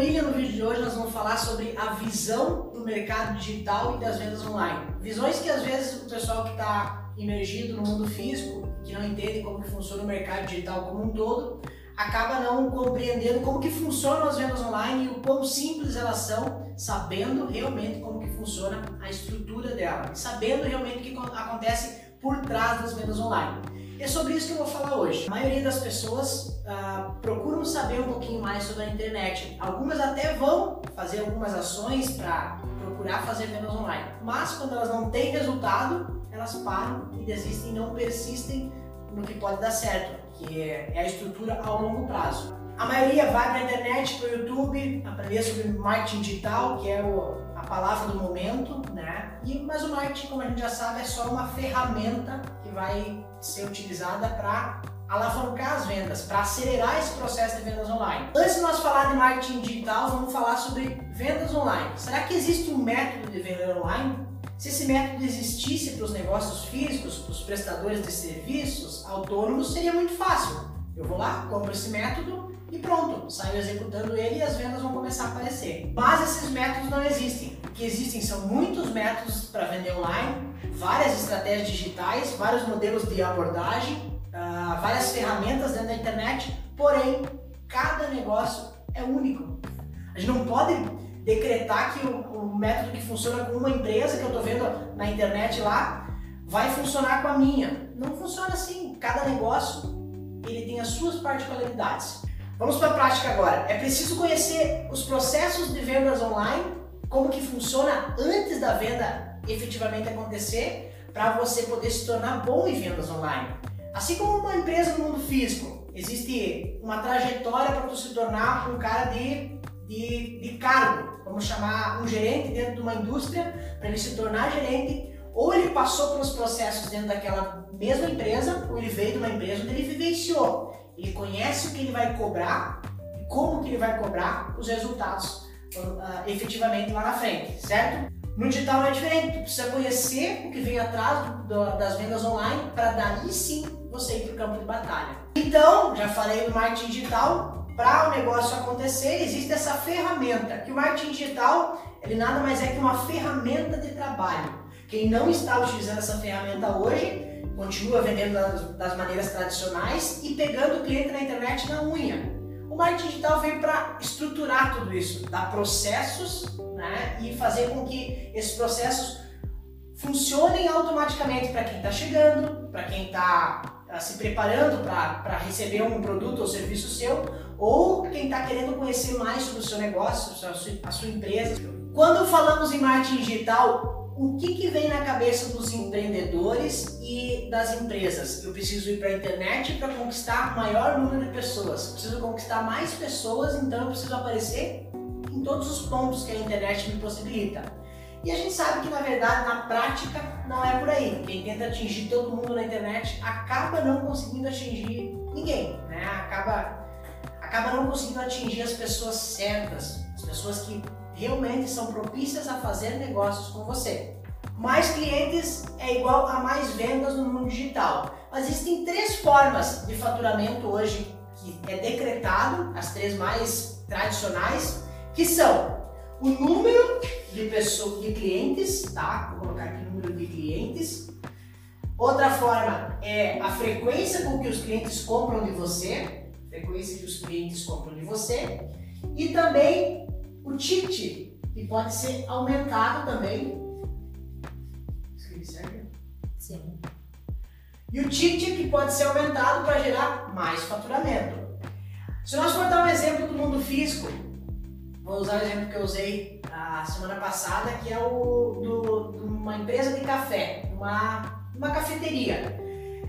William, no vídeo de hoje nós vamos falar sobre a visão do mercado digital e das vendas online. Visões que às vezes o pessoal que está imergido no mundo físico, que não entende como funciona o mercado digital como um todo, acaba não compreendendo como que funcionam as vendas online e o quão simples elas são, sabendo realmente como que funciona a estrutura dela, sabendo realmente o que acontece por trás das vendas online. É sobre isso que eu vou falar hoje. A maioria das pessoas ah, procuram saber um pouquinho mais sobre a internet. Algumas até vão fazer algumas ações para procurar fazer vendas online, mas quando elas não têm resultado, elas param e desistem e não persistem no que pode dar certo, que é, é a estrutura ao longo prazo. A maioria vai para a internet, para o YouTube, aprender sobre marketing digital, que é o, a palavra do momento, né? E, mas o marketing, como a gente já sabe, é só uma ferramenta que vai ser utilizada para alavancar as vendas, para acelerar esse processo de vendas online. Antes de nós falar de marketing digital, vamos falar sobre vendas online. Será que existe um método de venda online? Se esse método existisse para os negócios físicos, para os prestadores de serviços autônomos, seria muito fácil. Eu vou lá, compro esse método e pronto, saio executando ele e as vendas vão começar a aparecer. Mas esses métodos não existem. O que existem são muitos métodos para vender online, várias estratégias digitais, vários modelos de abordagem, uh, várias ferramentas dentro da internet, porém, cada negócio é único. A gente não pode decretar que o, o método que funciona com uma empresa que eu estou vendo na internet lá vai funcionar com a minha. Não funciona assim. Cada negócio ele tem as suas particularidades. Vamos para a prática agora. É preciso conhecer os processos de vendas online, como que funciona antes da venda efetivamente acontecer, para você poder se tornar bom em vendas online. Assim como uma empresa no mundo físico, existe uma trajetória para você se tornar um cara de de, de cargo, vamos chamar um gerente dentro de uma indústria, para ele se tornar gerente, ou ele passou pelos processos dentro daquela mesma empresa, ou ele veio de uma empresa onde ele vivenciou. Ele conhece o que ele vai cobrar e como que ele vai cobrar os resultados uh, efetivamente lá na frente, certo? No digital é diferente, tu precisa conhecer o que vem atrás do, do, das vendas online para daí sim você ir para o campo de batalha. Então, já falei do marketing digital, para o negócio acontecer, existe essa ferramenta, que o marketing digital, ele nada mais é que uma ferramenta de trabalho. Quem não está utilizando essa ferramenta hoje, continua vendendo das, das maneiras tradicionais e pegando o cliente na internet na unha. O marketing digital veio para estruturar tudo isso, dar processos né, e fazer com que esses processos funcionem automaticamente para quem está chegando, para quem está Tá se preparando para receber um produto ou serviço seu, ou quem está querendo conhecer mais sobre o seu negócio, a sua, a sua empresa. Quando falamos em marketing digital, o que, que vem na cabeça dos empreendedores e das empresas? Eu preciso ir para a internet para conquistar maior número de pessoas. Preciso conquistar mais pessoas, então eu preciso aparecer em todos os pontos que a internet me possibilita. E a gente sabe que na verdade, na prática, não é por aí. Quem tenta atingir todo mundo na internet acaba não conseguindo atingir ninguém, né? Acaba, acaba não conseguindo atingir as pessoas certas, as pessoas que realmente são propícias a fazer negócios com você. Mais clientes é igual a mais vendas no mundo digital. Mas existem três formas de faturamento hoje que é decretado, as três mais tradicionais, que são o número de pessoas, de clientes, tá? Vou colocar aqui o número de clientes. Outra forma é a frequência com que os clientes compram de você, frequência que os clientes compram de você, e também o ticket, que pode ser aumentado também. Escrevi certo? Sim. E o ticket que pode ser aumentado para gerar mais faturamento. Se nós for dar um exemplo do mundo físico, Vou usar o exemplo que eu usei a semana passada, que é o do, de uma empresa de café, uma, uma cafeteria.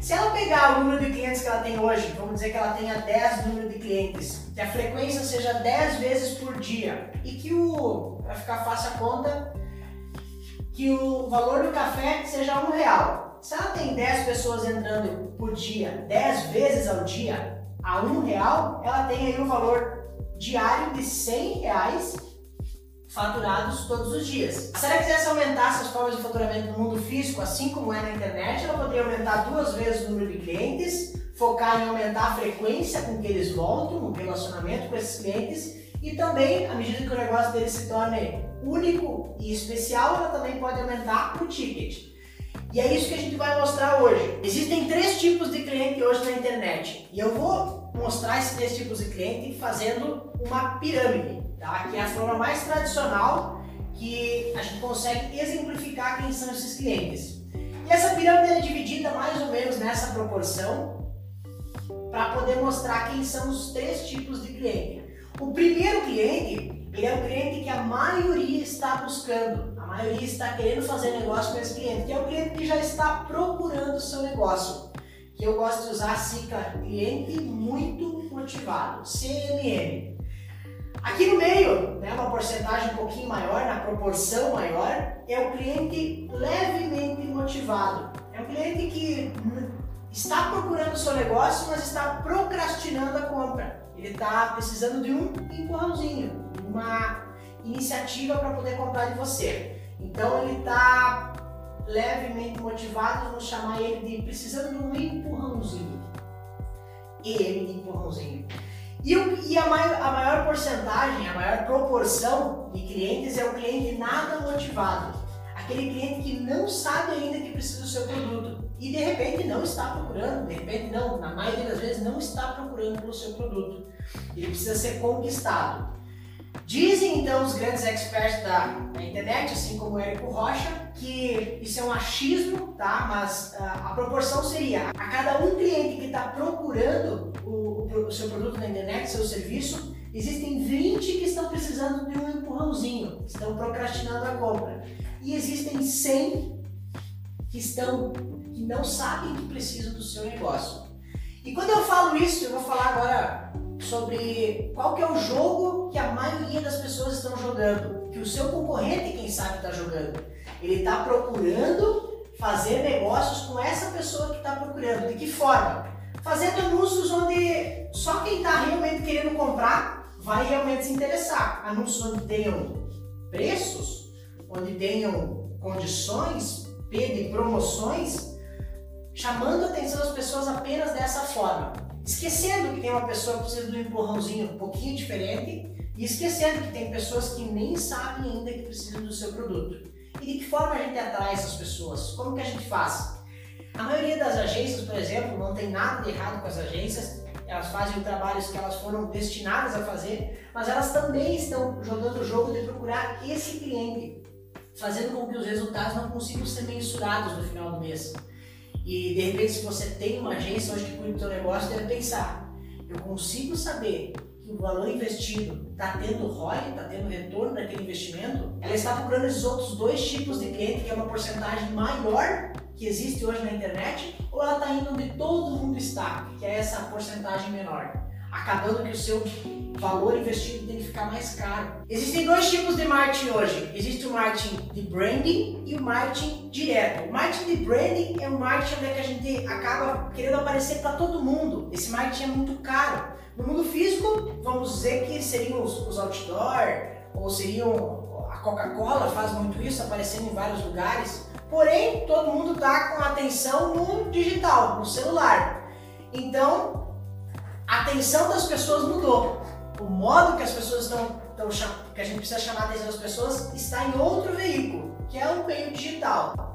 Se ela pegar o número de clientes que ela tem hoje, vamos dizer que ela tenha 10 números de clientes, que a frequência seja 10 vezes por dia e que o, para ficar fácil a conta, que o valor do café seja um real. Se ela tem 10 pessoas entrando por dia, 10 vezes ao dia, a um real, ela tem aí o valor diário de 100 reais faturados todos os dias. Se ela quisesse aumentar essas formas de faturamento no mundo físico, assim como é na internet, ela poderia aumentar duas vezes o número de clientes, focar em aumentar a frequência com que eles voltam, no relacionamento com esses clientes E também, à medida que o negócio dele se torne único e especial, ela também pode aumentar o ticket. E é isso que a gente vai mostrar hoje. Existem três tipos de cliente hoje na internet. E eu vou mostrar esses três tipos de cliente fazendo uma pirâmide, tá? que é a forma mais tradicional que a gente consegue exemplificar quem são esses clientes. E essa pirâmide é dividida mais ou menos nessa proporção para poder mostrar quem são os três tipos de cliente. O primeiro cliente, ele é o cliente que a maioria está buscando, a maioria está querendo fazer negócio com esse cliente, que é o cliente que já está procurando o seu negócio. Que eu gosto de usar a sigla cliente muito motivado, CMM. Aqui no meio, né, uma porcentagem um pouquinho maior, na proporção maior, é o cliente levemente motivado. É um cliente que está procurando o seu negócio, mas está procrastinando a compra. Ele está precisando de um empurrãozinho, uma iniciativa para poder comprar de você. Então ele está levemente motivado, vamos chamar ele de precisando de um empurrãozinho. Ele empurrãozinho. E, o, e a, maior, a maior porcentagem, a maior proporção de clientes é o cliente nada motivado. Aquele cliente que não sabe ainda que precisa do seu produto e de repente não está procurando, de repente não, na maioria das vezes não está procurando pelo seu produto. Ele precisa ser conquistado. Dizem então os grandes experts da, da, internet, assim como o Érico Rocha, que isso é um achismo, tá? Mas uh, a proporção seria a cada um cliente que está procurando o, o, seu produto na internet, seu serviço, existem 20 que estão precisando de um empurrãozinho, estão procrastinando a compra. E existem 100 que estão que não sabem que precisam do seu negócio. E quando eu falo isso, eu vou falar agora sobre qual que é o jogo que a maioria das pessoas estão jogando, que o seu concorrente, quem sabe, está jogando. Ele está procurando fazer negócios com essa pessoa que está procurando. De que forma? Fazendo anúncios onde só quem está realmente querendo comprar vai realmente se interessar. Anúncios onde tenham preços, onde tenham condições, de promoções, chamando a atenção das pessoas apenas dessa forma. Esquecendo que tem uma pessoa que precisa de um empurrãozinho um pouquinho diferente e esquecendo que tem pessoas que nem sabem ainda que precisam do seu produto. E de que forma a gente atrai essas pessoas? Como que a gente faz? A maioria das agências, por exemplo, não tem nada de errado com as agências, elas fazem trabalhos que elas foram destinadas a fazer, mas elas também estão jogando o jogo de procurar esse cliente, fazendo com que os resultados não consigam ser mensurados no final do mês. E de repente, se você tem uma agência hoje que cuida do seu negócio, deve pensar: eu consigo saber o valor investido está tendo ROI, está tendo retorno daquele investimento? Ela está procurando esses outros dois tipos de cliente, que é uma porcentagem maior que existe hoje na internet, ou ela está indo onde todo mundo está, que é essa porcentagem menor? acabando que o seu valor investido tem que ficar mais caro. Existem dois tipos de marketing hoje. Existe o marketing de branding e o marketing direto. O marketing de branding é um marketing onde a gente acaba querendo aparecer para todo mundo. Esse marketing é muito caro. No mundo físico, vamos dizer que seriam os, os outdoor ou seriam a Coca-Cola faz muito isso, aparecendo em vários lugares. Porém, todo mundo está com atenção no digital, no celular. Então, a atenção das pessoas mudou. O modo que as pessoas estão, que a gente precisa chamar a atenção das pessoas está em outro veículo, que é o meio digital.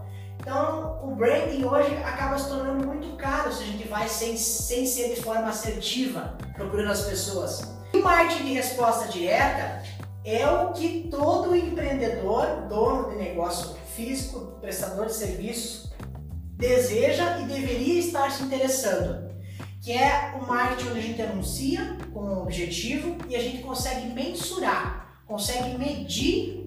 Então, o branding hoje acaba se tornando muito caro se a gente vai sem, sem ser de forma assertiva, procurando as pessoas. O marketing de resposta direta é o que todo empreendedor, dono de negócio físico, prestador de serviços, deseja e deveria estar se interessando que é o marketing onde a gente anuncia com um objetivo e a gente consegue mensurar, consegue medir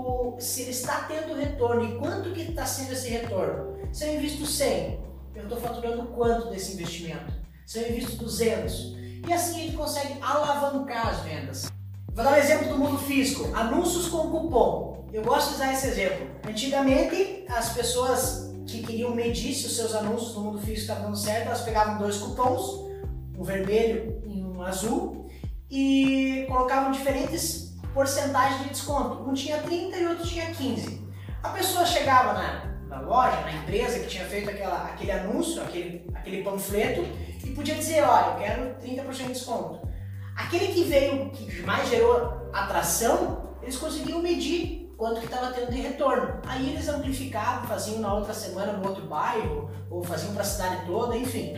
o, se ele está tendo retorno e quanto que está sendo esse retorno. Se eu invisto 100, eu estou faturando quanto desse investimento? Se eu invisto 200? E assim gente consegue alavancar as vendas. Vou dar um exemplo do mundo físico: anúncios com cupom. Eu gosto de usar esse exemplo. Antigamente, as pessoas que queriam medir se os seus anúncios no mundo físico estavam dando certo, elas pegavam dois cupons, um vermelho e um azul, e colocavam diferentes porcentagens de desconto. Um tinha 30 e o outro tinha 15. A pessoa chegava na, na loja, na empresa que tinha feito aquela, aquele anúncio, aquele, aquele panfleto, e podia dizer, olha, eu quero 30% de desconto. Aquele que veio, que mais gerou atração, eles conseguiam medir quanto que estava tendo de retorno. Aí eles amplificavam, faziam na outra semana no outro bairro, ou faziam para a cidade toda, enfim.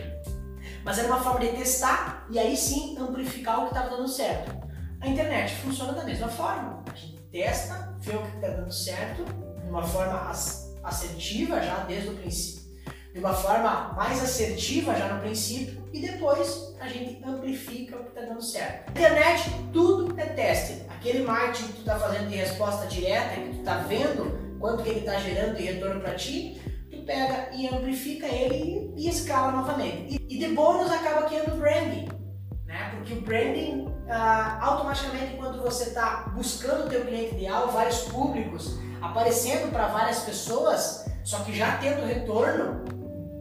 Mas era uma forma de testar e aí sim amplificar o que estava dando certo. A internet funciona da mesma forma. A gente testa, vê o que está dando certo, de uma forma assertiva já desde o princípio, de uma forma mais assertiva já no princípio e depois a gente amplifica o que está dando certo. Na internet tudo é teste. Aquele marketing que tu está fazendo de resposta direta, que tu está vendo quanto que ele está gerando de retorno para ti, tu pega e amplifica ele e, e escala novamente. E, e de bônus acaba criando branding, né? Porque o branding ah, automaticamente quando você está buscando o teu cliente ideal, vários públicos, aparecendo para várias pessoas, só que já tendo retorno,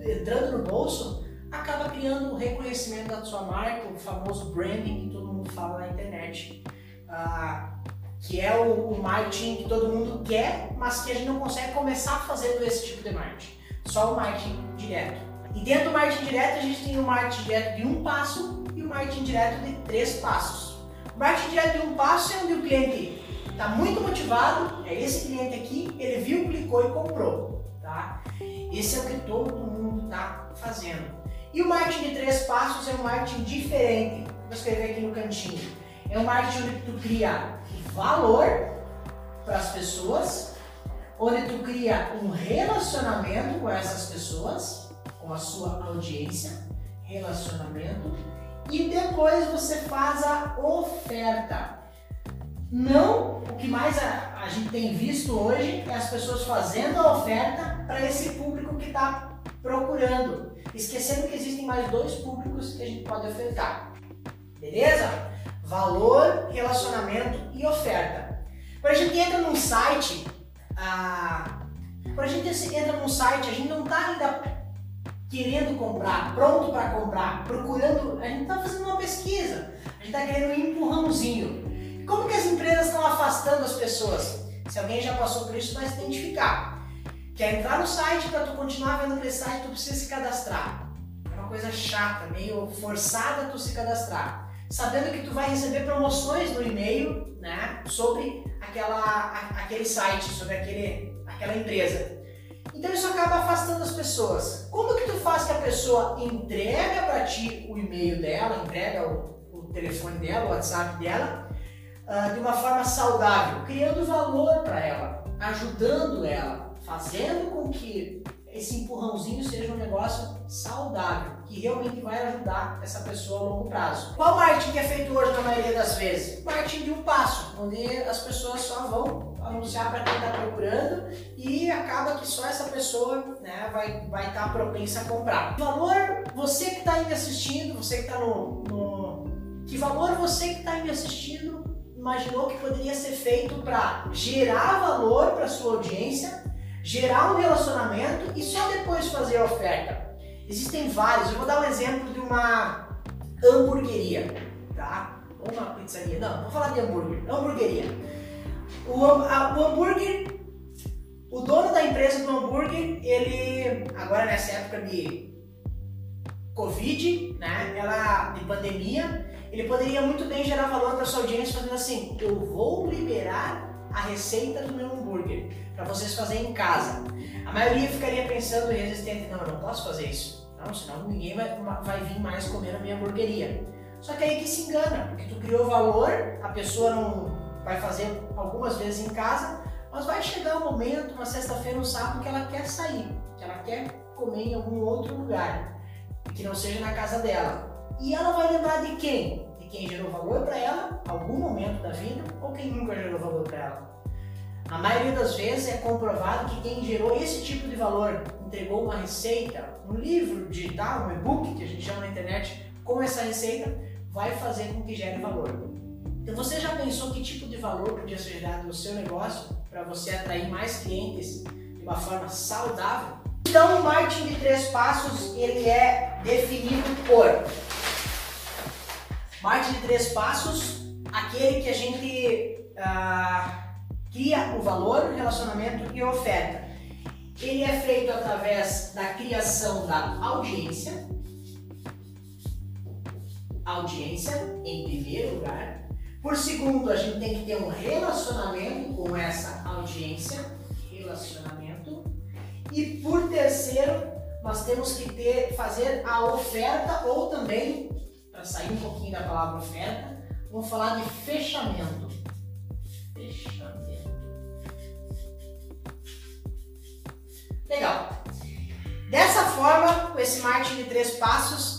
entrando no bolso, acaba criando o reconhecimento da sua marca, o famoso branding que todo mundo fala na internet. Ah, que é o, o, marketing que todo mundo quer, mas que a gente não consegue começar fazendo esse tipo de marketing. Só o marketing direto. E dentro do marketing direto, a gente tem o marketing direto de um passo marketing direto de três passos. O marketing direto de um passo é onde o cliente está muito motivado, é esse cliente aqui, ele viu, clicou e comprou. Tá? Esse é o que todo mundo está fazendo. E o marketing de três passos é um marketing diferente. Vou escrever aqui no cantinho. É um marketing onde tu cria valor para as pessoas, onde tu cria um relacionamento com essas pessoas, com a sua audiência, relacionamento, e depois você faz a oferta. Não o que mais a, a gente tem visto hoje é as pessoas fazendo a oferta para esse público que está procurando, esquecendo que existem mais dois públicos que a gente pode ofertar. Beleza? Valor, relacionamento e oferta. Quando a gente entra num site, ah, quando a gente entra num site, a gente não está ainda querendo comprar, pronto para comprar, procurando, a gente está fazendo uma pesquisa, a gente está querendo um empurrãozinho. Como que as empresas estão afastando as pessoas? Se alguém já passou por isso, vai se identificar. Quer entrar no site para tu continuar vendo aquele site, tu precisa se cadastrar. É uma coisa chata, meio forçada tu se cadastrar. Sabendo que tu vai receber promoções no e-mail, né, sobre aquela, aquele site, sobre aquele, aquela empresa. Então isso acaba afastando as pessoas. Como que tu faz que a pessoa entrega para ti o e-mail dela, entrega o, o, telefone dela, o WhatsApp dela, uh, de uma forma saudável, criando valor para ela, ajudando ela, fazendo com que esse empurrãozinho seja um negócio saudável, que realmente vai ajudar essa pessoa a longo prazo. Qual marketing que é feito hoje na maioria das vezes? Marketing de um passo, onde as pessoas só vão anunciar para quem está procurando e acaba que só essa pessoa né, vai vai estar tá propensa a comprar. Que valor você que está aí me assistindo, você que está no, no, que valor você que está aí me assistindo imaginou que poderia ser feito para gerar valor para sua audiência, gerar um relacionamento e só depois fazer a oferta. Existem vários. Eu vou dar um exemplo de uma hamburgueria, tá? Ou uma pizzaria. Não, vou falar de hambúrguer. Hamburgueria. O, a, o hambúrguer, o dono da empresa do hambúrguer, ele, agora nessa época de Covid, né, ela, de pandemia, ele poderia muito bem gerar valor para sua audiência fazendo assim, eu vou liberar a receita do meu hambúrguer para vocês fazerem em casa. A maioria ficaria pensando resistente, não, eu não posso fazer isso. Não, senão ninguém vai, vai vir mais comer na minha hamburgueria. Só que aí que se engana, porque tu criou valor, a pessoa não, vai fazer algumas vezes em casa, mas vai chegar um momento, uma sexta-feira, um sábado, que ela quer sair, que ela quer comer em algum outro lugar, que não seja na casa dela. E ela vai lembrar de quem? De quem gerou valor para ela, algum momento da vida, ou quem nunca gerou valor para ela. A maioria das vezes é comprovado que quem gerou esse tipo de valor, entregou uma receita, um livro digital, um e-book que a gente chama na internet, com essa receita, vai fazer com que gere valor. Então você já pensou que tipo de valor podia ser gerado no seu negócio para você atrair mais clientes de uma forma saudável? Então o marketing de três passos ele é definido por marketing de três passos, aquele que a gente ah, cria o valor, relacionamento e oferta. Ele é feito através da criação da audiência, audiência, em primeiro lugar. Por segundo, a gente tem que ter um relacionamento com essa audiência, relacionamento. E por terceiro, nós temos que ter, fazer a oferta ou também, para sair um pouquinho da palavra oferta, vamos falar de fechamento. Fechamento. Legal. Dessa forma, com esse marketing de três passos,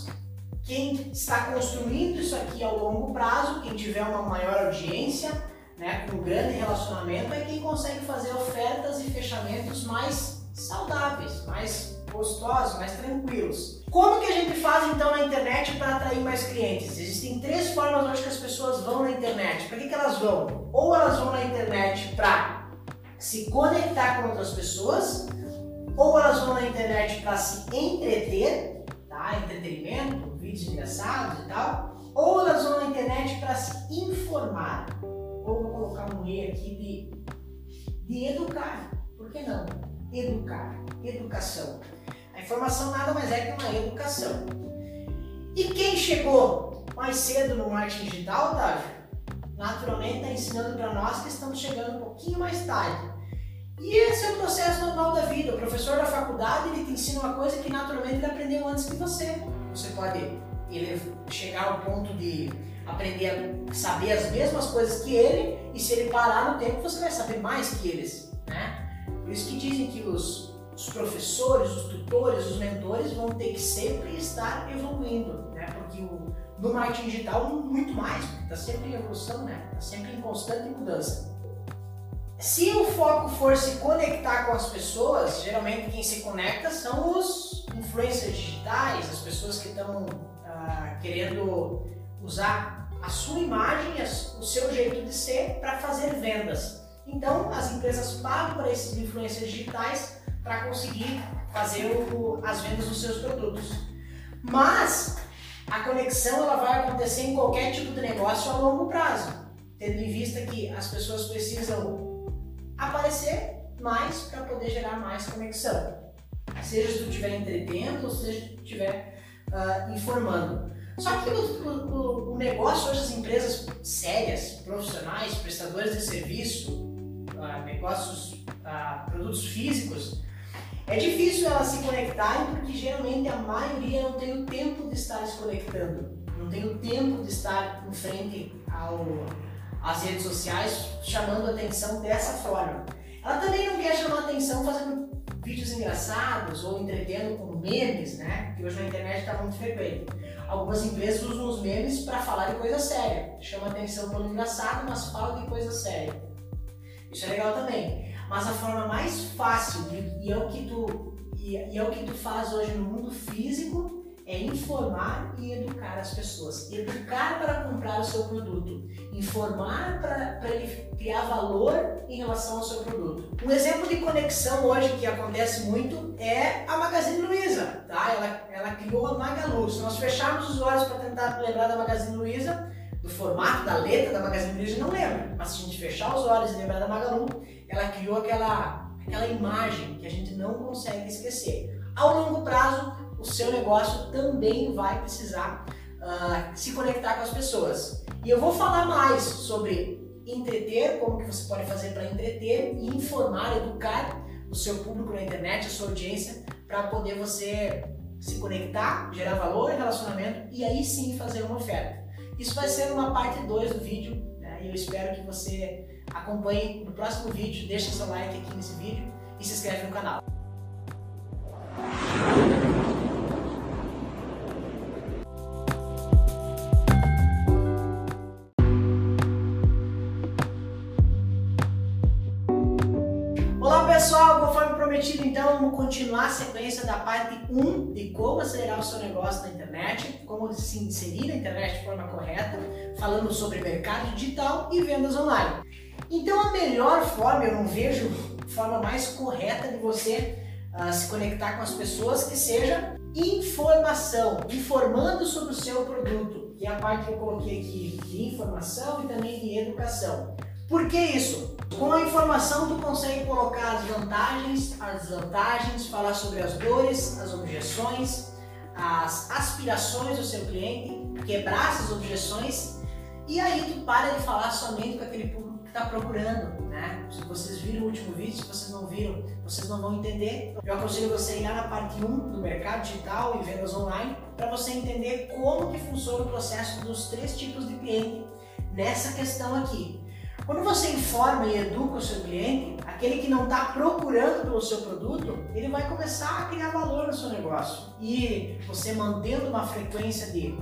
quem está construindo isso aqui ao longo prazo, quem tiver uma maior audiência, né, com um grande relacionamento, é quem consegue fazer ofertas e fechamentos mais saudáveis, mais gostosos, mais tranquilos. Como que a gente faz então na internet para atrair mais clientes? Existem três formas hoje que as pessoas vão na internet. Para que, que elas vão? Ou elas vão na internet para se conectar com outras pessoas, ou elas vão na internet para se entreter, tá? Entretenimento, vídeos engraçados e tal, ou elas vão na internet para se informar. Ou vou colocar um E aqui de, de educar. Por que não? Educar, educação. A informação nada mais é que uma educação. E quem chegou mais cedo no marketing digital, Otávio? Naturalmente está ensinando para nós que estamos chegando um pouquinho mais tarde. E esse é o processo normal da vida. O professor da faculdade ele te ensina uma coisa que naturalmente ele aprendeu antes que você. Você pode ele chegar ao ponto de aprender a saber as mesmas coisas que ele e se ele parar no tempo você vai saber mais que eles, né? Por isso que dizem que os, os professores, os tutores, os mentores vão ter que sempre estar evoluindo, né? Porque o, no marketing digital muito mais, está sempre em evolução, né? Está sempre em constante mudança. Se o foco for se conectar com as pessoas, geralmente quem se conecta são os influencers digitais, as pessoas que estão ah, querendo usar a sua imagem, o seu jeito de ser para fazer vendas. Então, as empresas pagam para esses influencers digitais para conseguir fazer o, as vendas dos seus produtos. Mas a conexão ela vai acontecer em qualquer tipo de negócio a longo prazo, tendo em vista que as pessoas precisam aparecer mais para poder gerar mais conexão. Seja se tu estiver entretendo ou seja se tu estiver uh, informando. Só que o, o, o, negócio hoje, as empresas sérias, profissionais, prestadores de serviço, uh, negócios, uh, produtos físicos, é difícil elas se conectarem porque geralmente a maioria não tem o tempo de estar se conectando, não tem o tempo de estar em frente ao, as redes sociais chamando atenção dessa forma. Ela também não quer chamar atenção fazendo vídeos engraçados ou entretendo com memes, né? Que hoje na internet está muito frequente. Algumas empresas usam os memes para falar de coisa séria. Chama atenção pelo engraçado, mas fala de coisa séria. Isso é legal também. Mas a forma mais fácil e é o que tu e é o que tu faz hoje no mundo físico é informar e educar as pessoas. Educar para comprar o seu produto, informar para, para ele criar valor em relação ao seu produto. Um exemplo de conexão hoje que acontece muito é a Magazine Luiza. Tá? Ela, ela criou a Magalu. Se nós fecharmos os olhos para tentar lembrar da Magazine Luiza, do formato, da letra da Magazine Luiza, não lembra. Mas se a gente fechar os olhos e lembrar da Magalu, ela criou aquela, aquela imagem que a gente não consegue esquecer. Ao longo prazo, o seu negócio também vai precisar uh, se conectar com as pessoas. E eu vou falar mais sobre entreter, como que você pode fazer para entreter e informar, educar o seu público na internet, a sua audiência, para poder você se conectar, gerar valor, relacionamento e aí sim fazer uma oferta. Isso vai ser uma parte 2 do vídeo né? e eu espero que você acompanhe no próximo vídeo, deixe seu like aqui nesse vídeo e se inscreve no canal. Vamos continuar a sequência da parte 1 de como acelerar o seu negócio na internet, como se inserir na internet de forma correta, falando sobre mercado digital e vendas online. Então, a melhor forma, eu não vejo forma mais correta de você uh, se conectar com as pessoas que seja informação, informando sobre o seu produto, que é a parte que eu coloquei aqui de informação e também de educação. Por que isso? Com a informação tu consegue colocar as vantagens, as desvantagens, falar sobre as dores, as objeções, as aspirações do seu cliente quebrar essas objeções e aí tu para de falar somente com aquele público que está procurando, né? Se vocês viram o último vídeo, se vocês não viram, vocês não vão entender. Eu aconselho você a ir lá na parte 1 do mercado digital e vendas online para você entender como que funciona o processo dos três tipos de cliente nessa questão aqui. Quando você informa e educa o seu cliente, aquele que não está procurando pelo seu produto, ele vai começar a criar valor no seu negócio. E você mantendo uma frequência de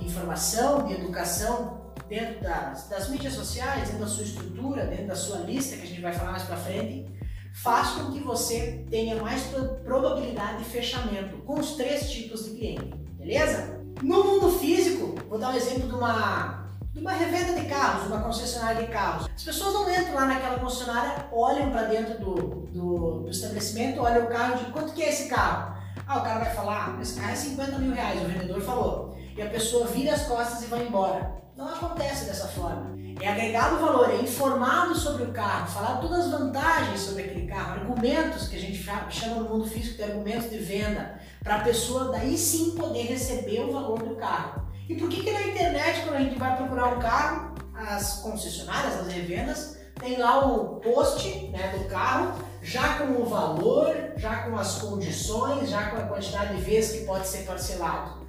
informação, de educação dentro das, das mídias sociais, dentro da sua estrutura, dentro da sua lista, que a gente vai falar mais para frente, faz com que você tenha mais probabilidade de fechamento com os três tipos de cliente, beleza? No mundo físico, vou dar um exemplo de uma de uma revenda de carros, uma concessionária de carros. As pessoas não entram lá naquela concessionária, olham para dentro do, do, do, estabelecimento, olham o carro e dizem, quanto que é esse carro? Ah, o cara vai falar, esse carro é 50 mil reais, o vendedor falou. E a pessoa vira as costas e vai embora. Não acontece dessa forma. É agregado valor, é informado sobre o carro, falar todas as vantagens sobre aquele carro, argumentos que a gente chama no mundo físico de argumentos de venda, para a pessoa daí sim poder receber o valor do carro. E por que, que na internet, quando a gente vai procurar um carro, as concessionárias, as revendas, tem lá o post né, do carro, já com o valor, já com as condições, já com a quantidade de vezes que pode ser parcelado.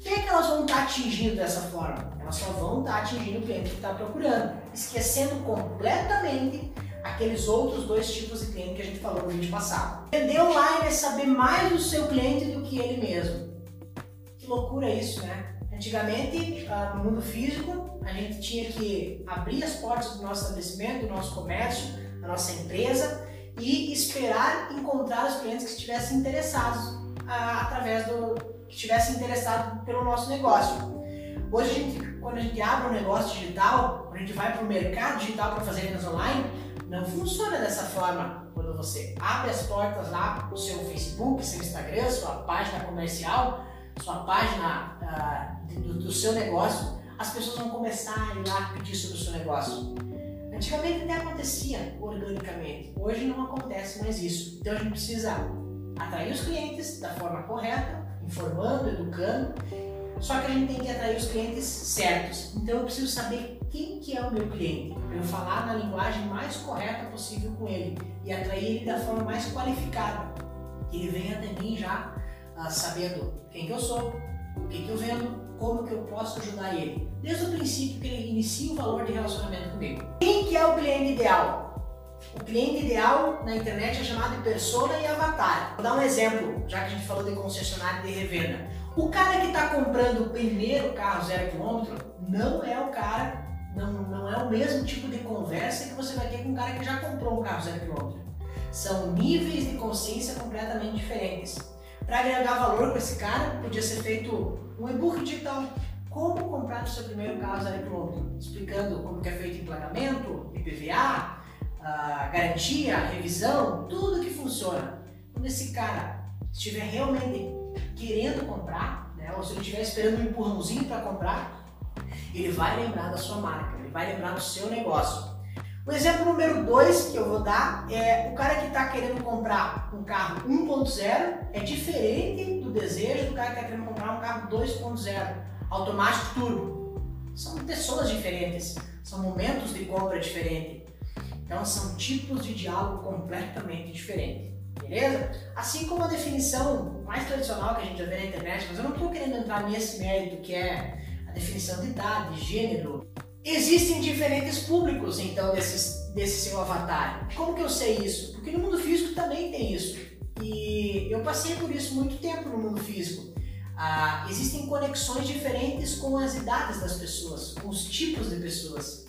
Quem é que elas vão estar atingindo dessa forma? Elas só vão estar atingindo o cliente que está procurando, esquecendo completamente aqueles outros dois tipos de cliente que a gente falou no vídeo passado. Vender online é saber mais do seu cliente do que ele mesmo. Que loucura isso, né? Antigamente, ah, no mundo físico, a gente tinha que abrir as portas do nosso estabelecimento, do nosso comércio, da nossa empresa e esperar encontrar os clientes que estivessem interessados ah, através do que estivessem interessados pelo nosso negócio. Hoje, a gente, quando a gente abre um negócio digital, quando a gente vai para o mercado digital para fazer vendas online, não funciona dessa forma. Quando você abre as portas lá, o seu Facebook, seu Instagram, sua página comercial, sua página uh, do, do, seu negócio, as pessoas vão começar a ir lá pedir sobre o seu negócio. Antigamente até acontecia organicamente, hoje não acontece mais isso. Então a gente precisa atrair os clientes da forma correta, informando, educando, só que a gente tem que atrair os clientes certos. Então eu preciso saber quem que é o meu cliente, para eu falar na linguagem mais correta possível com ele e atrair ele da forma mais qualificada. Que ele venha até mim já ah, sabendo quem que eu sou, o que, que eu vendo, como que eu posso ajudar ele. Desde o princípio que ele inicia o valor de relacionamento comigo. Quem que é o cliente ideal? O cliente ideal na internet é chamado de persona e avatar. Vou dar um exemplo, já que a gente falou de concessionária de revenda. O cara que está comprando o primeiro carro zero quilômetro não é o cara, não, não é o mesmo tipo de conversa que você vai ter com um cara que já comprou um carro zero quilômetro. São níveis de consciência completamente diferentes. Para agregar valor com esse cara, podia ser feito um e-book digital. Como comprar o seu primeiro carro zero quilômetro? Explicando como que é feito emplacamento, IPVA, garantia, revisão, tudo que funciona. Quando esse cara estiver realmente querendo comprar, né, ou se ele estiver esperando um empurrãozinho para comprar, ele vai lembrar da sua marca, ele vai lembrar do seu negócio. O exemplo número 2 que eu vou dar é o cara que está querendo comprar um carro 1.0 é diferente do desejo do cara que está querendo comprar um carro 2.0 automático turbo. São pessoas diferentes, são momentos de compra diferentes. Então são tipos de diálogo completamente diferentes. Beleza? Assim como a definição mais tradicional que a gente já vê na internet, mas eu não estou querendo entrar nesse mérito que é a definição de idade, gênero, Existem diferentes públicos, então, desses, desse seu avatar. Como que eu sei isso? Porque no mundo físico também tem isso. E eu passei por isso muito tempo no mundo físico. Ah, existem conexões diferentes com as idades das pessoas, com os tipos de pessoas.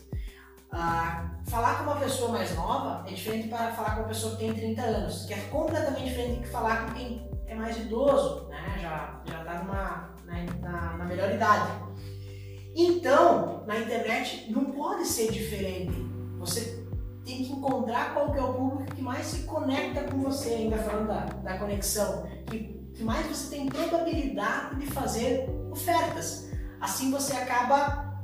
Ah, falar com uma pessoa mais nova é diferente para falar com uma pessoa que tem 30 anos, que é completamente diferente de falar com quem é mais idoso, né? já está numa, né, na, na melhor idade. Então, na internet não pode ser diferente. Você tem que encontrar qual que é o público que mais se conecta com você, ainda falando da, da conexão, que, que mais você tem probabilidade de fazer ofertas. Assim você acaba,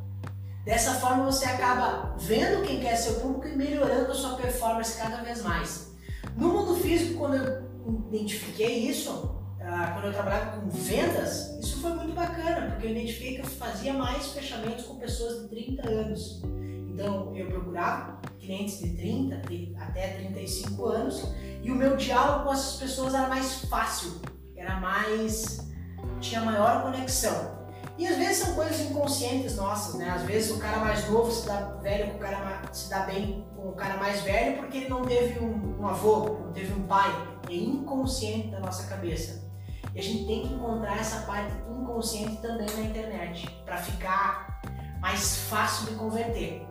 dessa forma você acaba vendo quem quer ser o público e melhorando a sua performance cada vez mais. No mundo físico, quando eu identifiquei isso, ah, quando eu trabalhava com vendas, isso foi muito bacana, porque eu identifiquei que eu fazia mais fechamentos com pessoas de 30 anos. Então eu procurava clientes de 30 até 35 anos e o meu diálogo com essas pessoas era mais fácil, era mais. tinha maior conexão. E às vezes são coisas inconscientes nossas, né? Às vezes o cara mais novo se dá velho com o cara se dá bem com o cara mais velho porque ele não teve um, um avô, não teve um pai. É inconsciente da nossa cabeça. E a gente tem que encontrar essa parte inconsciente também na internet para ficar mais fácil de converter.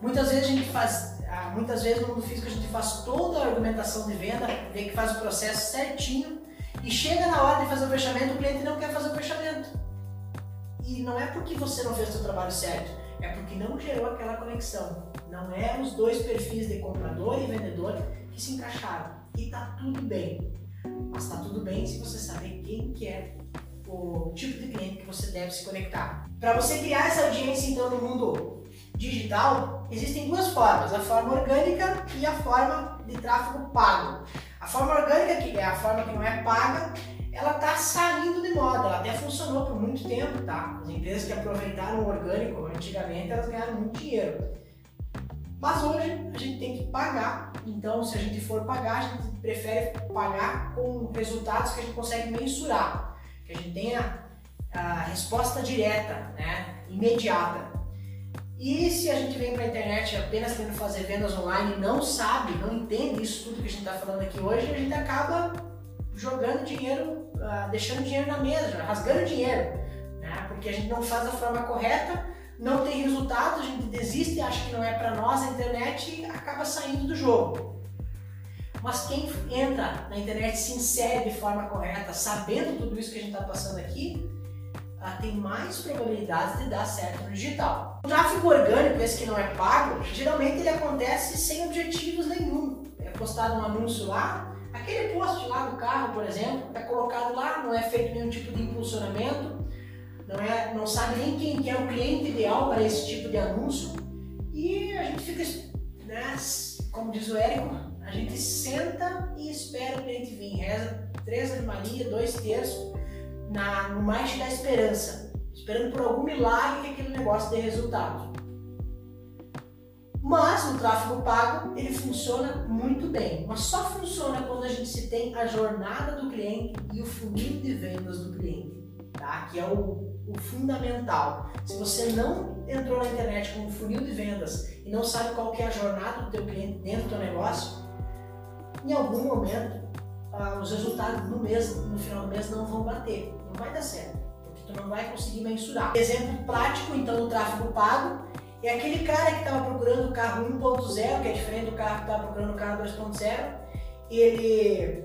Muitas vezes a gente faz, ah, muitas vezes no mundo físico a gente faz toda a argumentação de venda, vê que faz o processo certinho e chega na hora de fazer o fechamento, o cliente não quer fazer o fechamento. E não é porque você não fez o seu trabalho certo, é porque não gerou aquela conexão. Não é os dois perfis de comprador e vendedor que se encaixaram. E tá tudo bem. Mas tá tudo bem se você saber quem que é o tipo de cliente que você deve se conectar. Para você criar essa audiência então no mundo digital, existem duas formas, a forma orgânica e a forma de tráfego pago. A forma orgânica, que é a forma que não é paga, ela está saindo de moda, ela até funcionou por muito tempo, tá? As empresas que aproveitaram o orgânico antigamente, elas ganharam muito dinheiro. Mas hoje a gente tem que pagar, então se a gente for pagar, a gente prefere pagar com resultados que a gente consegue mensurar, que a gente tenha a resposta direta, né, imediata. E se a gente vem para a internet apenas querendo fazer vendas online e não sabe, não entende isso tudo que a gente está falando aqui hoje, a gente acaba jogando dinheiro, uh, deixando dinheiro na mesa, rasgando dinheiro, né? porque a gente não faz da forma correta, não tem resultado, a gente desiste, acha que não é para nós a internet acaba saindo do jogo. Mas quem entra na internet se insere de forma correta, sabendo tudo isso que a gente está passando aqui, tem mais probabilidades de dar certo no digital. O tráfego orgânico, esse que não é pago, geralmente ele acontece sem objetivos nenhum. É postado um anúncio lá, aquele post lá do carro, por exemplo, é colocado lá, não é feito nenhum tipo de impulsionamento, não, é, não sabe nem quem que é o cliente ideal para esse tipo de anúncio. E a gente fica, né, como diz o Érico, a gente senta e espera o cliente vir, reza três Ave Maria, dois terços, na, no mais da esperança, esperando por algum milagre que aquele negócio dê resultado. Mas o tráfego pago ele funciona muito bem, mas só funciona quando a gente se tem a jornada do cliente e o funil de vendas do cliente, tá? Que é o, o fundamental. Se você não entrou na internet com um funil de vendas e não sabe qual é a jornada do teu cliente dentro do teu negócio, em algum momento ah, os resultados no mês, no final do mês não vão bater não vai dar certo, porque tu não vai conseguir mensurar. Exemplo prático, então, do tráfego pago, é aquele cara que estava procurando o carro 1.0, que é diferente do carro que estava procurando o carro 2.0, ele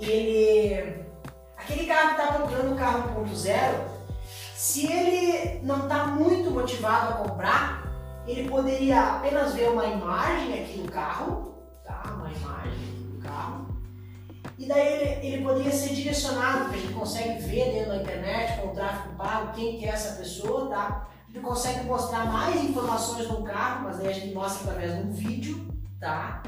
ele aquele cara que está procurando o carro 1.0 se ele não está muito motivado a comprar ele poderia apenas ver uma imagem aqui do carro, tá? Uma imagem aqui do carro. E daí ele, ele poderia ser direcionado, que a gente consegue ver dentro da internet com o tráfego pago quem que é essa pessoa, tá? Gente consegue mostrar mais informações no carro, mas daí a gente mostra através de um vídeo, tá?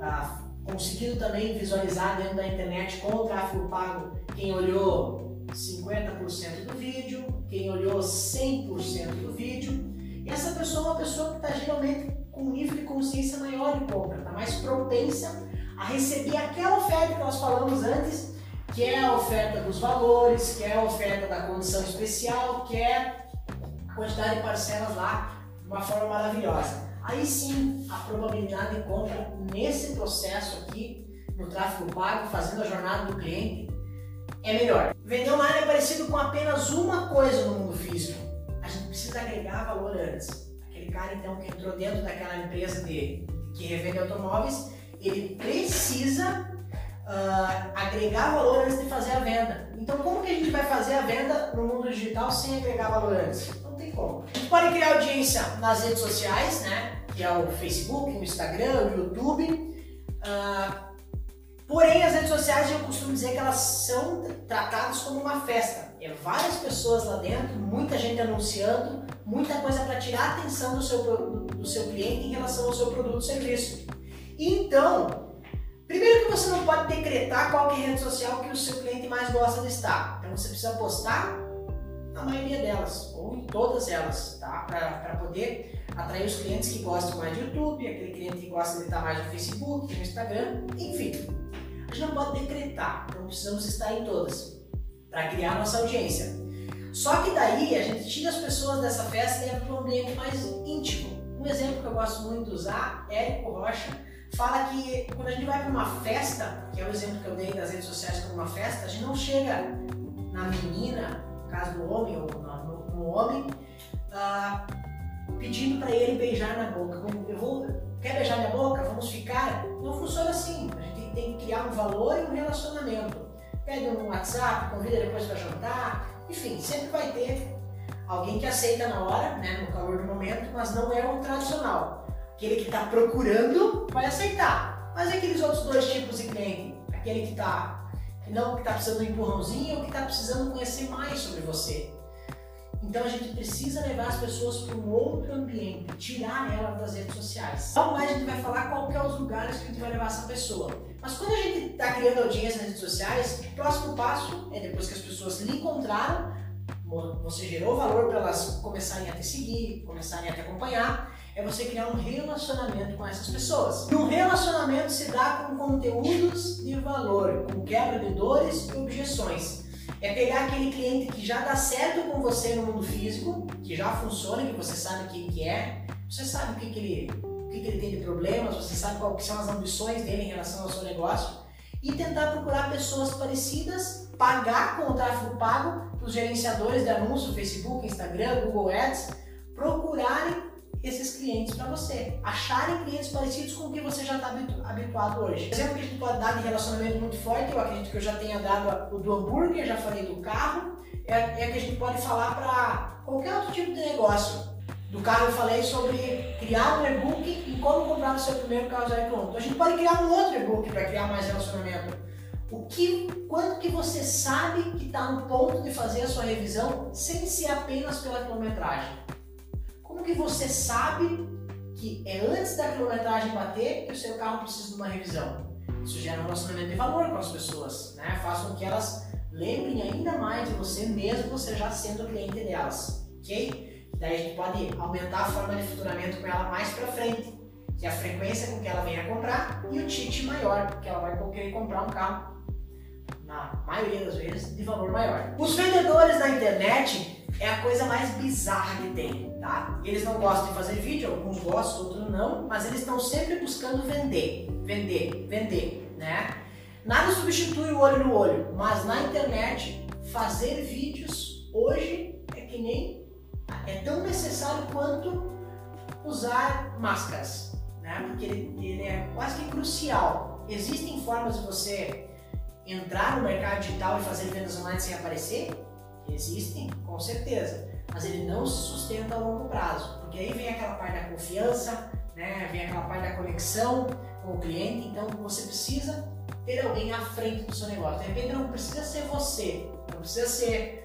Ah, conseguindo também visualizar dentro da internet com o tráfego pago quem olhou 50% do vídeo, quem olhou 100% do vídeo e essa pessoa é uma pessoa que está geralmente com um nível de consciência maior de compra, está mais propensa a receber aquela oferta que nós falamos antes, que é a oferta dos valores, que é a oferta da condição especial, que é a quantidade de parcelas lá de uma forma maravilhosa. Aí sim, a probabilidade de compra nesse processo aqui, no tráfego pago, fazendo a jornada do cliente, é melhor. Vender online é parecido com apenas uma coisa no mundo físico a gente precisa agregar valor antes. Aquele cara então que entrou dentro daquela empresa de, que revende automóveis, ele precisa uh, agregar valor antes de fazer a venda. Então como que a gente vai fazer a venda no mundo digital sem agregar valor antes? Como. Pode criar audiência nas redes sociais, né? Que é o Facebook, o Instagram, o YouTube. Uh, Porém, as redes sociais eu costumo dizer que elas são tratadas como uma festa. É várias pessoas lá dentro, muita gente anunciando, muita coisa para tirar a atenção do seu, do seu cliente em relação ao seu produto ou serviço. Então, primeiro que você não pode decretar qual é a rede social que o seu cliente mais gosta de estar. Então você precisa postar na maioria delas, ou em todas elas, tá? Para poder atrair os clientes que gostam mais de YouTube, aquele cliente que gosta de estar mais no Facebook, no Instagram, enfim. A gente não pode decretar, então precisamos estar em todas para criar nossa audiência. Só que daí a gente tira as pessoas dessa festa e leva para um ambiente mais íntimo. Um exemplo que eu gosto muito de usar, Érico Rocha, fala que quando a gente vai para uma festa, que é o exemplo que eu dei das redes sociais como uma festa, a gente não chega na menina, caso do homem ou no, no homem, uh, pedindo para ele beijar na boca. Eu vou, quer beijar minha boca? Vamos ficar? Não funciona assim. A gente tem que criar um valor e um relacionamento. Pede um WhatsApp, convida depois para jantar, enfim, sempre vai ter alguém que aceita na hora, né, no calor do momento, mas não é o tradicional. Aquele que está procurando vai aceitar. Mas e aqueles outros dois tipos de cliente? Aquele que está que não que está precisando de um empurrãozinho ou que está precisando conhecer mais sobre você. Então a gente precisa levar as pessoas para um outro ambiente, tirar ela das redes sociais. Logo mais a gente vai falar qual que é os lugares que a gente vai levar essa pessoa. Mas quando a gente está criando audiência nas redes sociais, o próximo passo é depois que as pessoas lhe encontraram, você gerou valor para elas começarem a te seguir, começarem a te acompanhar, é você criar um relacionamento com essas pessoas. E um relacionamento se dá com conteúdos de valor, com quebra de dores e objeções. É pegar aquele cliente que já dá certo com você no mundo físico, que já funciona, que você sabe o que, é, você sabe o que, que, ele, o que, que ele tem de problemas, você sabe quais são as ambições dele em relação ao seu negócio, e tentar procurar pessoas parecidas, pagar com o tráfego pago para os gerenciadores de anúncio, Facebook, Instagram, Google Ads, procurarem esses clientes para você. Acharem clientes parecidos com o que você já está habituado hoje. Exemplo que a gente pode dar de relacionamento muito forte, eu acredito que eu já tenha dado o do hambúrguer, já falei do carro, é, é que a gente pode falar para qualquer outro tipo de negócio. Do carro eu falei sobre criar um e-book e como comprar o seu primeiro carro zero quilômetro. Então a gente pode criar um outro e-book para criar mais relacionamento. O que, quando que você sabe que está no ponto de fazer a sua revisão sem ser apenas pela quilometragem? Como que você sabe que é antes da quilometragem bater que o seu carro precisa de uma revisão? Isso gera um relacionamento de valor com as pessoas, né? Faz com que elas lembrem ainda mais de você mesmo você já sendo cliente delas, ok? Daí a gente pode aumentar a forma de faturamento com ela mais para frente, que é a frequência com que ela venha comprar e o ticket maior, porque ela vai querer comprar um carro na maioria das vezes de valor maior. Os vendedores na internet é a coisa mais bizarra que tem, tá? Eles não gostam de fazer vídeo, alguns gostam, outros não, mas eles estão sempre buscando vender, vender, vender, né? Nada substitui o olho no olho, mas na internet fazer vídeos hoje é que nem é tão necessário quanto usar máscaras, né? Porque ele, ele é quase que crucial. Existem formas de você entrar no mercado digital e fazer vendas online sem aparecer? Existem, com certeza, mas ele não se sustenta a longo prazo, porque aí vem aquela parte da confiança, né? vem aquela parte da conexão com o cliente, então você precisa ter alguém à frente do seu negócio. De repente não precisa ser você, não precisa ser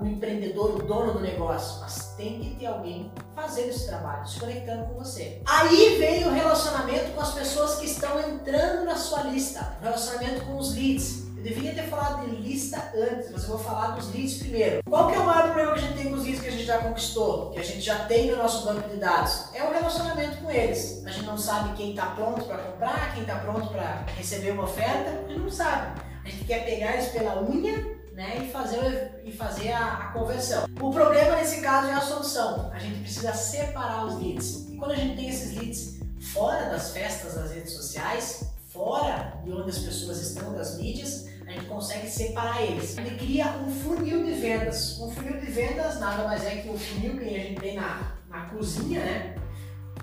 o empreendedor, o dono do negócio, mas tem que ter alguém fazendo esse trabalho, se conectando com você. Aí vem o relacionamento com as pessoas que estão entrando na sua lista, o relacionamento com os leads. Eu deveria ter falado de lista antes, mas eu vou falar dos leads primeiro. Qual que é o maior problema que a gente tem com os leads que a gente já conquistou, que a gente já tem no nosso banco de dados? É o relacionamento com eles. A gente não sabe quem está pronto para comprar, quem está pronto para receber uma oferta, a gente não sabe. A gente quer pegar eles pela unha né, e fazer, e fazer a, a, conversão. O problema nesse caso é a solução. A gente precisa separar os leads. E quando a gente tem esses leads fora das festas das redes sociais, fora de onde as pessoas estão, das mídias, a gente consegue separar eles. Ele cria um funil de vendas. Um funil de vendas nada mais é que o funil que a gente tem na, na cozinha, né?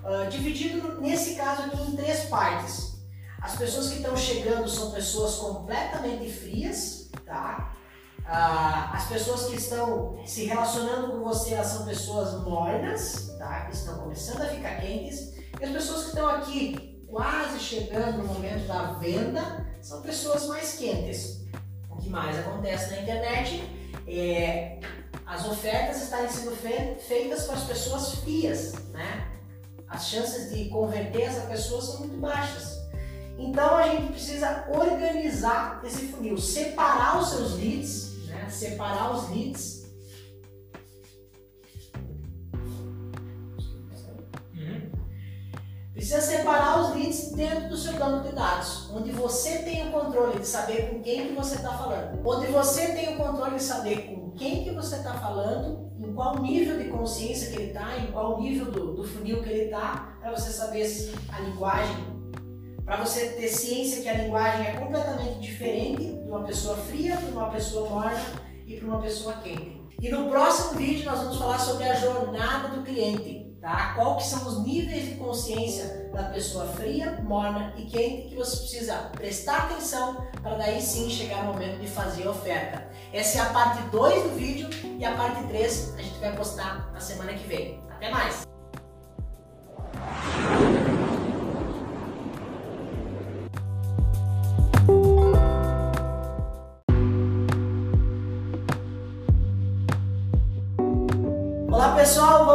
Uh, dividido nesse caso aqui em três partes. As pessoas que estão chegando são pessoas completamente frias, tá? Uh, as pessoas que estão se relacionando com você elas são pessoas mornas, tá? Que estão começando a ficar quentes. E as pessoas que estão aqui quase chegando no momento da venda, são pessoas mais quentes. O que mais acontece na internet é as ofertas estarem sendo feitas para as pessoas frias, né? As chances de converter essa pessoa são muito baixas. Então a gente precisa organizar esse funil, separar os seus leads, né? separar os leads Precisa separar os leads dentro do seu banco de dados, onde você tem o controle de saber com quem que você está falando, onde você tem o controle de saber com quem que você está falando, em qual nível de consciência que ele está, em qual nível do, do funil que ele está, para você saber a linguagem, para você ter ciência que a linguagem é completamente diferente de uma pessoa fria, para uma pessoa morna e para uma pessoa quente. E no próximo vídeo nós vamos falar sobre a jornada do cliente tá? Qual que são os níveis de consciência da pessoa fria, morna e quente que você precisa prestar atenção para daí sim chegar no momento de fazer a oferta. Essa é a parte 2 do vídeo e a parte 3 a gente vai postar na semana que vem. Até mais!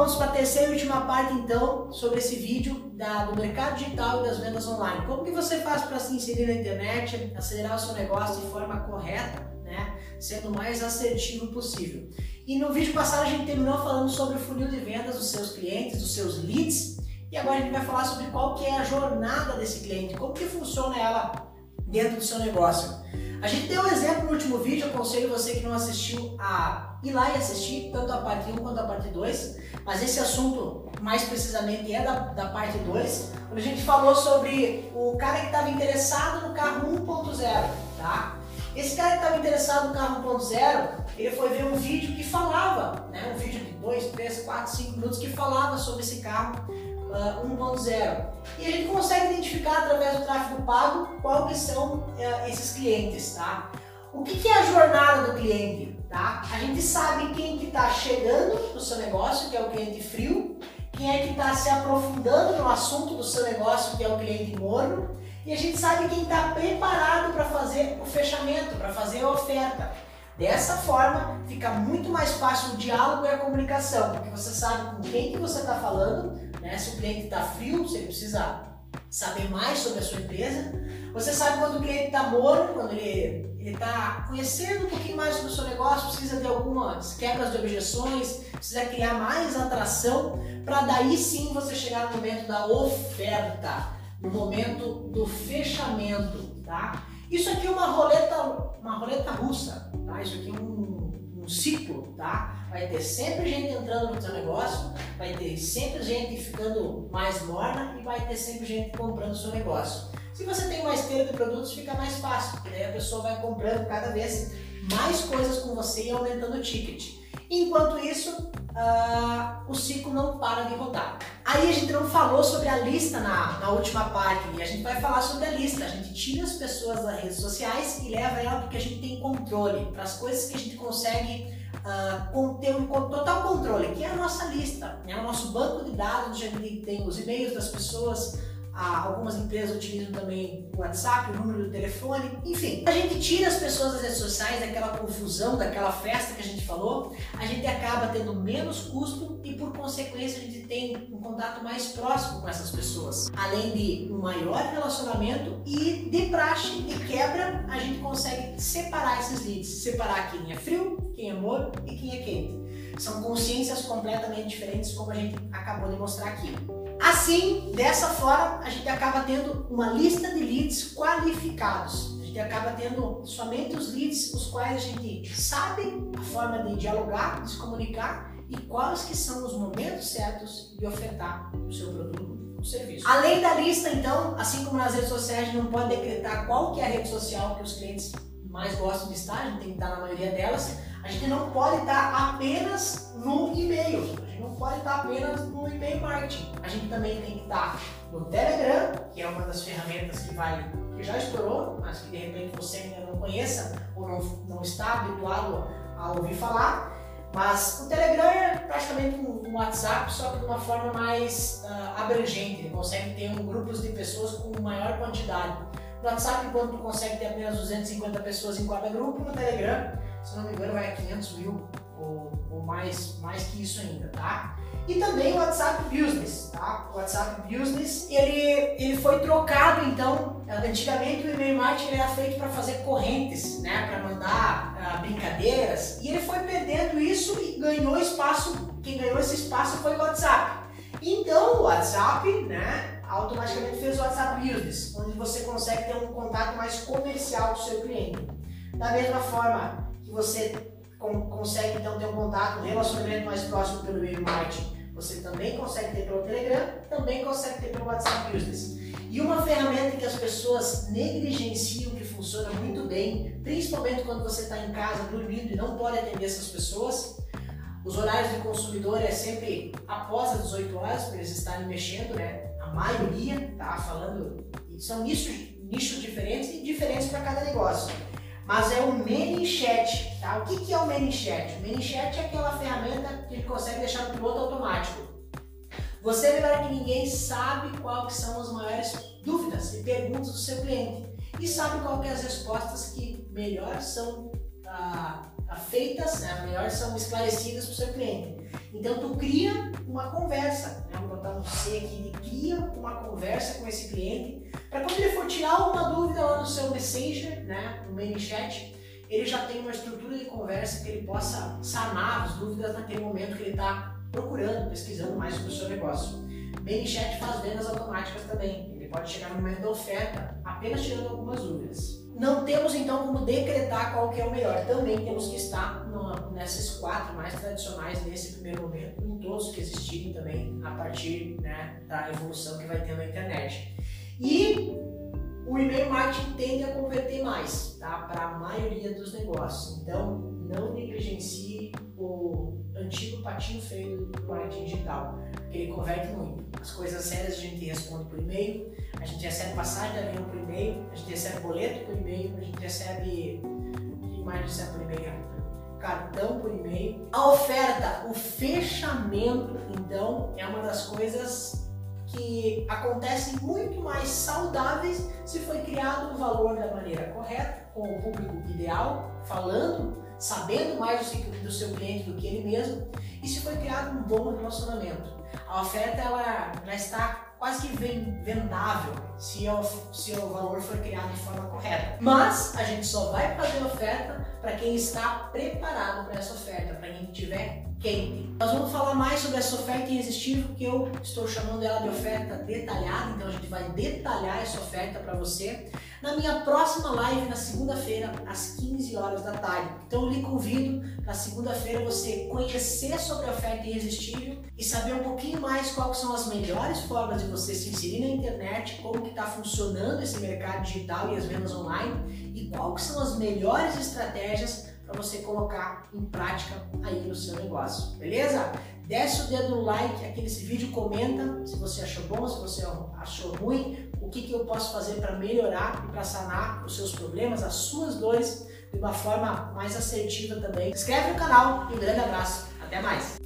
Vamos para a terceira e última parte então sobre esse vídeo da, do mercado digital e das vendas online. Como que você faz para se inserir na internet, acelerar o seu negócio de forma correta, né? sendo o mais assertivo possível. E no vídeo passado a gente terminou falando sobre o funil de vendas dos seus clientes, dos seus leads, e agora a gente vai falar sobre qual que é a jornada desse cliente, como que funciona ela dentro do seu negócio. A gente deu um exemplo no último vídeo, aconselho você que não assistiu a ir lá e assistir tanto a parte 1 quanto a parte 2, mas esse assunto mais precisamente é da, da parte 2, onde a gente falou sobre o cara que estava interessado no carro 1.0, tá? Esse cara que estava interessado no carro 1.0, ele foi ver um vídeo que falava, né, um vídeo de 2, 3, 4, 5 minutos que falava sobre esse carro uh, ah, 1.0. E a gente consegue identificar através do tráfego pago que são uh, esses clientes, tá? O que, que, é a jornada do cliente, tá? A gente sabe quem que está chegando no seu negócio, que é o cliente frio, quem é que está se aprofundando no assunto do seu negócio, que é o cliente morno, e a gente sabe quem está preparado para fazer o fechamento, para fazer a oferta. Dessa forma, fica muito mais fácil o diálogo e a comunicação, porque você sabe com quem que você está falando, né? Se o cliente está frio, você precisa saber mais sobre a sua empresa. Você sabe quando o cliente está morno, quando ele está conhecendo um pouquinho mais sobre o seu negócio, precisa de algumas quebras de objeções, precisa criar mais atração, para daí sim você chegar no momento da oferta, no momento do fechamento, tá? Isso aqui é uma roleta, uma roleta russa, tá? Isso aqui é um, um ciclo, tá? vai ter sempre gente entrando no seu negócio, vai ter sempre gente ficando mais morna e vai ter sempre gente comprando o seu negócio. Se você tem uma esteira de produtos, fica mais fácil, porque daí a pessoa vai comprando cada vez mais coisas com você e aumentando o ticket. Enquanto isso, uh, o ciclo não para de rodar. Aí a gente não falou sobre a lista na, na última parte e a gente vai falar sobre a lista. A gente tira as pessoas das redes sociais e leva ela porque a gente tem controle para as coisas que a gente consegue uh, com, ter um total controle, que é a nossa lista, é o nosso banco de dados, onde a gente tem os e-mails das pessoas, ah, algumas empresas utilizam também o WhatsApp, o número do telefone, enfim. A gente tira as pessoas das redes sociais daquela confusão, daquela festa que a gente falou, a gente acaba tendo menos custo e por consequência a gente tem um contato mais próximo com essas pessoas. Além de um maior relacionamento e de praxe, de quebra, a gente consegue separar esses leads, separar quem é frio, quem é morno e quem é quente. São consciências completamente diferentes, como a gente acabou de mostrar aqui. Assim, dessa forma, a gente acaba tendo uma lista de leads qualificados. A gente acaba tendo somente os leads os quais a gente sabe a forma de dialogar, de se comunicar e quais que são os momentos certos de ofertar o seu produto ou serviço. Além da lista, então, assim como nas redes sociais, a gente não pode decretar qual que é a rede social que os clientes mais gostam de estar, a gente tem que estar na maioria delas. A gente não pode estar apenas pode estar apenas no e-mail marketing. A gente também tem que estar no Telegram, que é uma das ferramentas que vai que já estourou, mas que de repente você ainda não conheça ou não, não está habituado a ouvir falar. Mas o Telegram é praticamente um WhatsApp, só que de uma forma mais uh, abrangente. Ele consegue ter um grupos de pessoas com maior quantidade. No WhatsApp, enquanto tu consegue ter apenas 250 pessoas em cada grupo, no Telegram, se não me engano, vai a 500 mil ou, ou mais, mais que isso ainda, tá? E também o WhatsApp Business, tá? O WhatsApp Business, ele, ele foi trocado, então, antigamente o e-mail marketing era feito para fazer correntes, né? Para mandar uh, brincadeiras, e ele foi perdendo isso e ganhou espaço, quem ganhou esse espaço foi o WhatsApp. Então, o WhatsApp, né, automaticamente fez o WhatsApp Business, onde você consegue ter um contato mais comercial com o seu cliente. Da mesma forma que você consegue então ter um contato, um relacionamento mais próximo pelo e-mail marketing, você também consegue ter pelo Telegram, também consegue ter pelo WhatsApp Business. E uma ferramenta que as pessoas negligenciam, que funciona muito bem, principalmente quando você está em casa dormindo e não pode atender essas pessoas, os horários do consumidor é sempre após as 18 horas, para eles estarem mexendo, né? A maioria, tá? Falando, são nichos, nichos diferentes e diferentes para cada negócio mas é o ManyChat, tá? O que, que é o ManyChat? O ManyChat é aquela ferramenta que ele consegue deixar no piloto automático. Você, melhor que ninguém, sabe quais são as maiores dúvidas e perguntas do seu cliente e sabe quais são as respostas que melhor são ah, feitas, né? melhor são esclarecidas para o seu cliente. Então, tu cria uma conversa, né? vou botar um C aqui, cria uma conversa com esse cliente para quando ele for tirar alguma dúvida lá no seu Messenger, né, no ManyChat, ele já tem uma estrutura de conversa que ele possa sanar as dúvidas naquele momento que ele está procurando, pesquisando mais sobre o seu negócio. ManyChat faz vendas automáticas também. Ele pode chegar no momento da oferta apenas tirando algumas dúvidas. Não temos então como decretar qual que é o melhor. Também temos que estar no, nessas quatro mais tradicionais nesse primeiro momento, em todos que existirem também a partir né, da evolução que vai ter na internet. E o e-mail marketing tende a converter mais, tá? Para a maioria dos negócios. Então, não negligencie o antigo patinho feio do marketing digital, porque ele converte muito. As coisas sérias a gente responde por e-mail, a gente recebe passagem de avião por e-mail, a gente recebe boleto por e-mail, a gente recebe. Mais recebe por e-mail? Cartão por e-mail. A oferta, o fechamento, então, é uma das coisas que acontecem muito mais saudáveis se foi criado o valor da maneira correta, com o público ideal, falando, sabendo mais do seu cliente do que ele mesmo, e se foi criado um bom relacionamento. A oferta ela, ela está quase que vendável se o, se o valor for criado de forma correta. Mas a gente só vai fazer oferta para quem está preparado para essa oferta, para quem tiver quente. Nós vamos falar mais sobre essa oferta irresistível que eu estou chamando ela de oferta detalhada, então a gente vai detalhar essa oferta para você na minha próxima live na segunda-feira às 15 horas da tarde. Então eu lhe convido para segunda-feira você conhecer sobre a oferta irresistível e saber um pouquinho mais quais são as melhores formas de você se inserir na internet, como que está funcionando esse mercado digital e as vendas online e quais são as melhores estratégias para você colocar em prática aí no seu negócio, beleza? Desce o dedo no like aqui nesse vídeo, comenta se você achou bom, se você achou ruim, o que, que eu posso fazer para melhorar e para sanar os seus problemas, as suas dores de uma forma mais assertiva também. Inscreve no canal e um grande abraço. Até mais!